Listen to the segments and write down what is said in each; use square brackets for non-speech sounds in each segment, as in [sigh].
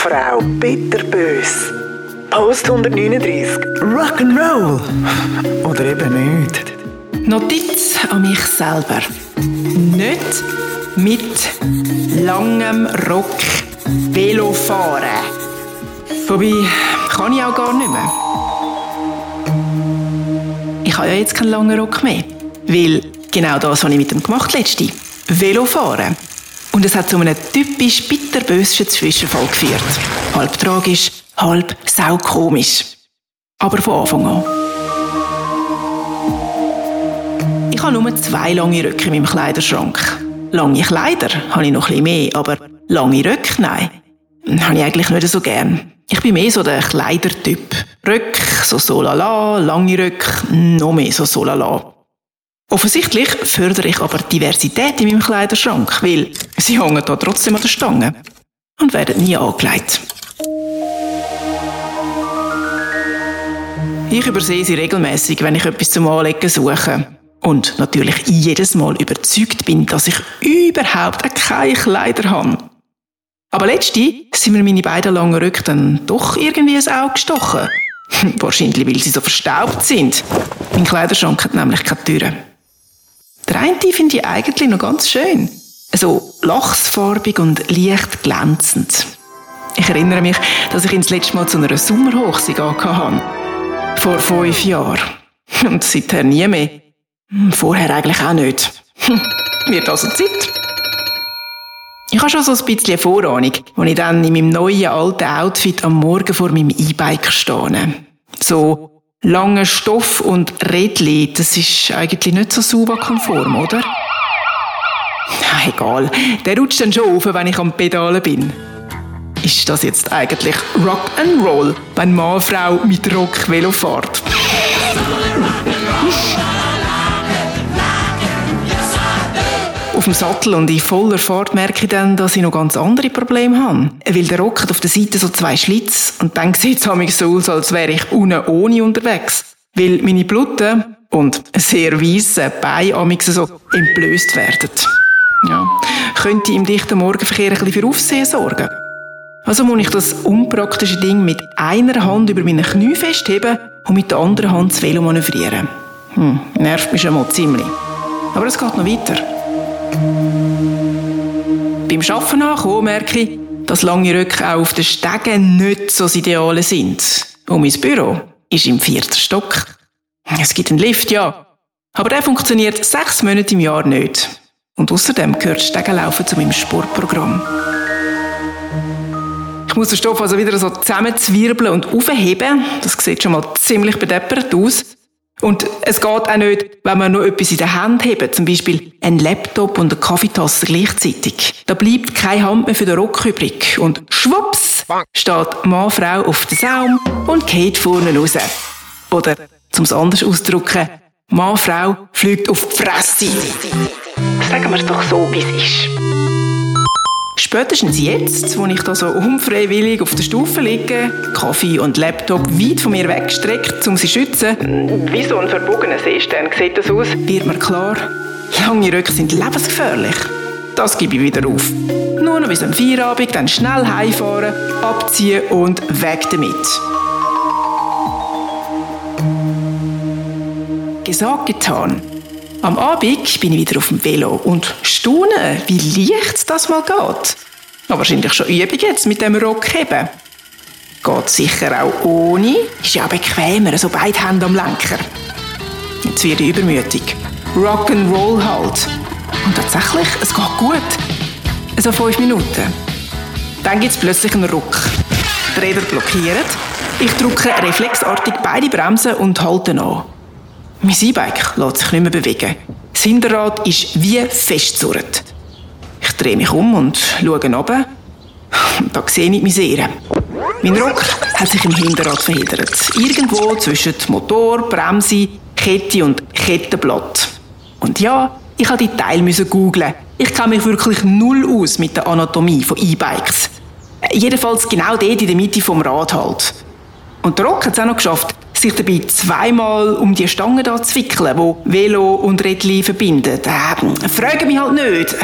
Frau, bitterbös. Post 139. Rock'n'Roll. Oder eben nicht. Notiz an mich selber. Nicht mit langem Rock Velo fahren. Wobei, kann ich auch gar nicht mehr. Ich habe ja jetzt keinen langen Rock mehr. Weil genau das habe ich mit dem gemacht letzte. Velo fahren. Und es hat zu einem typisch bitterbösen Zwischenfall geführt. Halb tragisch, halb saukomisch. Aber von Anfang an. Ich habe nur zwei lange Röcke in meinem Kleiderschrank. Lange Kleider habe ich noch bisschen mehr, aber lange Röcke, nein. Habe ich eigentlich nicht so gern. Ich bin mehr so der Kleidertyp. Röcke, so solala, lange Röcke, noch mehr so solala. Offensichtlich fördere ich aber Diversität in meinem Kleiderschrank, weil sie hängen da trotzdem an der Stange und werden nie angelegt. Ich übersehe sie regelmäßig, wenn ich etwas zum Anlegen suche. Und natürlich jedes Mal überzeugt bin, dass ich überhaupt keine Kleider habe. Aber letztens sind mir meine beiden langen Röcke dann doch irgendwie ins Auge gestochen. [laughs] Wahrscheinlich, weil sie so verstaubt sind. Mein Kleiderschrank hat nämlich keine Türen. Der eine finde ich eigentlich noch ganz schön. So lachsfarbig und leicht glänzend. Ich erinnere mich, dass ich ihn das letzte Mal zu einer Sommerhochzeit hatte. Vor fünf Jahren. Und seither nie mehr. Vorher eigentlich auch nicht. Wird also Zeit. Ich habe schon so ein bisschen Vorahnung, als ich dann in meinem neuen alten Outfit am Morgen vor meinem E-Bike stehe. So Langer Stoff und Rädli, das ist eigentlich nicht so sauber-konform, oder? Ja, egal, der rutscht dann schon auf, wenn ich am Pedalen bin. Ist das jetzt eigentlich Rock and Roll, wenn Mann Frau mit Rock Velo fährt? Dem Sattel und in voller Fahrt merke ich dann, dass ich noch ganz andere Probleme habe. Weil der Rock hat auf der Seite so zwei Schlitz und dann [laughs] sieht es so aus, als wäre ich unten ohne unterwegs. Weil meine Bluten und sehr weisse Beine so entblößt werden. Ja, könnte im dichten Morgenverkehr ein bisschen für Aufsehen sorgen. Also muss ich das unpraktische Ding mit einer Hand über meine Knie festheben und mit der anderen Hand das Velo manövrieren. Hm, nervt mich schon mal ziemlich. Aber es geht noch weiter. Beim Arbeiten ankommen merke ich, dass lange Röcke auch auf den Stegen nicht so das Ideale sind. Und mein Büro ist im vierten Stock. Es gibt einen Lift, ja. Aber der funktioniert sechs Monate im Jahr nicht. Und außerdem gehört Stegenlaufen zu meinem Sportprogramm. Ich muss den Stoff also wieder so zusammenzwirbeln und aufheben. Das sieht schon mal ziemlich bedeppert aus. Und es geht auch nicht, wenn man noch etwas in der Hand hat, zum Beispiel ein Laptop und eine Kaffeetasse gleichzeitig. Da bleibt keine Hand mehr für den Rock übrig. Und schwupps steht Mann, Frau auf den Saum und geht vorne raus. Oder, zum es anders auszudrücken, Mann, Frau fliegt auf die Fresse. Sagen wir es doch so, wie es ist. Spätestens jetzt, wo ich da so unfreiwillig auf der Stufe liege, Kaffee und Laptop weit von mir weggestreckt, um sie zu schützen, wie so ein verbogener Seestern sieht das aus, wird mir klar, lange Röcke sind lebensgefährlich. Das gebe ich wieder auf. Nur noch bis am Feierabend, dann schnell heimfahren, abziehen und weg damit. Gesagt, getan. Am Abend bin ich wieder auf dem Velo und staune, wie leicht das mal geht. Aber wahrscheinlich schon Übung jetzt mit dem Rockheben. Geht sicher auch ohne. Ist ja bequemer, so beide Hände am Lenker. Jetzt werde ich übermütig. Rock'n'Roll halt. Und tatsächlich, es geht gut. So fünf Minuten. Dann gibt es plötzlich einen Ruck. Die Räder blockieren. Ich drücke reflexartig beide Bremsen und halte an. Mein E-Bike lässt sich nicht mehr bewegen. Das Hinterrad ist wie festzurrt. Ich drehe mich um und schaue runter. Da sehe ich Misere. Mein Rock hat sich im Hinterrad verhindert. Irgendwo zwischen Motor, Bremse, Kette und Kettenblatt. Und ja, ich musste die Teile googlen. Ich kenne mich wirklich null aus mit der Anatomie von E-Bikes. Jedenfalls genau dort in der Mitte vom Rad halt. Und der Rock hat es auch noch geschafft, sich dabei zweimal um die Stange da zu wickeln, wo Velo und Rädli verbindet. Äh, frage mich halt nicht.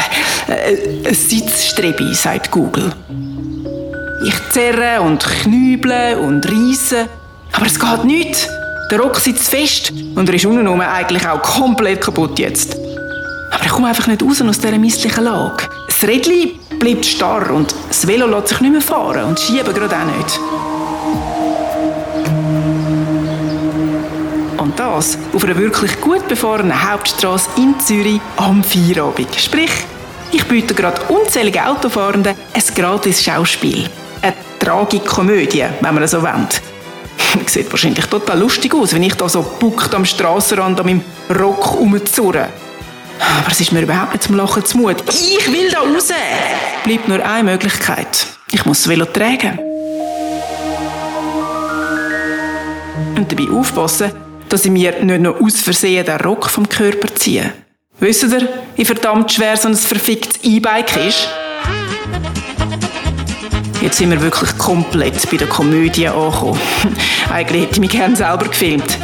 Äh, Sitzstrebi, sagt Google. Ich zerre und knüble und reisse. Aber es geht nicht. Der Rock sitzt fest und er ist unten eigentlich auch komplett kaputt jetzt. Aber ich komme einfach nicht raus aus dieser misslichen Lage. Das Rädchen bleibt starr und das Velo lässt sich nicht mehr fahren und schieben gerade auch nicht. Und das auf einer wirklich gut befahrenen Hauptstraße in Zürich am Feierabend. Sprich, ich biete gerade unzählige Autofahrenden ein gratis Schauspiel. Eine Tragikomödie, wenn man so wendet. [laughs] Sieht wahrscheinlich total lustig aus, wenn ich da so buckt am Strassenrand an meinem Rock rumzurre. Aber es ist mir überhaupt nicht zum Lachen zu Mut. Ich will da raus! Bleibt nur eine Möglichkeit. Ich muss das Velo tragen. Und dabei aufpassen, dass ich mir nicht noch aus Versehen den Rock vom Körper ziehe. Wisst ihr, wie verdammt schwer so ein verficktes E-Bike ist? Jetzt sind wir wirklich komplett bei der Komödie angekommen. [laughs] Eigentlich hätte ich mich gerne selber gefilmt.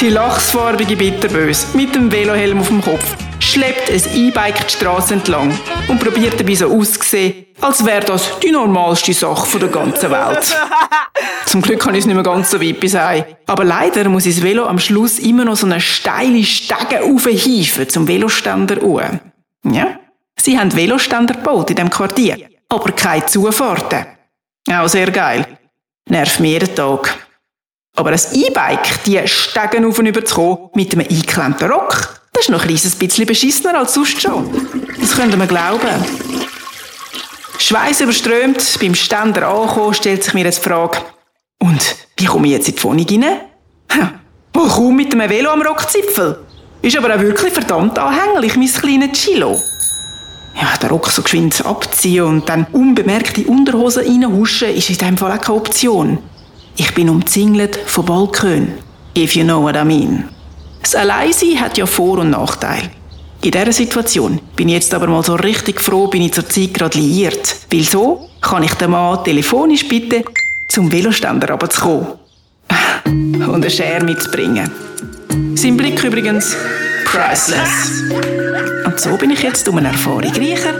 Die lachsfarbige Bitterböse mit dem Velohelm auf dem Kopf schleppt ein E-Bike die Straße entlang und probiert dabei so auszusehen, als wäre das die normalste Sache der ganzen Welt. [laughs] Zum Glück kann ich es nicht mehr ganz so weit bis Aber leider muss ich das Velo am Schluss immer noch so eine steile Stege aufhieven zum Veloständer uhr. Ja, sie haben Veloständer gebaut in dem Quartier, aber keine Zufahrten. Auch sehr geil. Nervt mir jeden Tag. Aber ein E-Bike, die Stegen auf und über zu kommen, mit einem eingeklemmten Rock, das ist noch ein kleines bisschen beschissener als sonst schon. Das könnte man glauben. Schweiß überströmt, beim Ständer angekommen, stellt sich mir jetzt die Frage, und wie komme ich jetzt in die Wohnung rein? Ha, kaum mit einem Velo am Rockzipfel. Ist aber auch wirklich verdammt anhänglich, mein kleines Chilo. Ja, den Rock so geschwind abziehen und dann unbemerkt in Unterhosen reinhuschen, ist in diesem Fall auch keine Option. Ich bin umzingelt von Balkon. If you know what I mean. Das Alleinsein hat ja Vor- und Nachteile. In dieser Situation bin ich jetzt aber mal so richtig froh, bin ich zur Zeit gerade liiert. Weil so kann ich den Mann telefonisch bitten, zum Veloständer runterzukommen. [laughs] Und eine Schere mitzubringen. Sein Blick übrigens priceless. Und so bin ich jetzt um eine Erfahrung reicher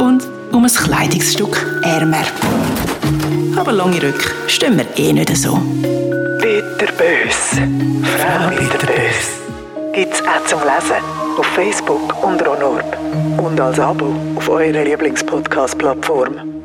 und um ein Kleidungsstück ärmer. Aber lange Rück stehen wir eh nicht so. Bitterbös. Frau Bitterbös. Gibt's auch zum Lesen auf Facebook unter Onorb und als Abo auf eurer Lieblingspodcast-Plattform.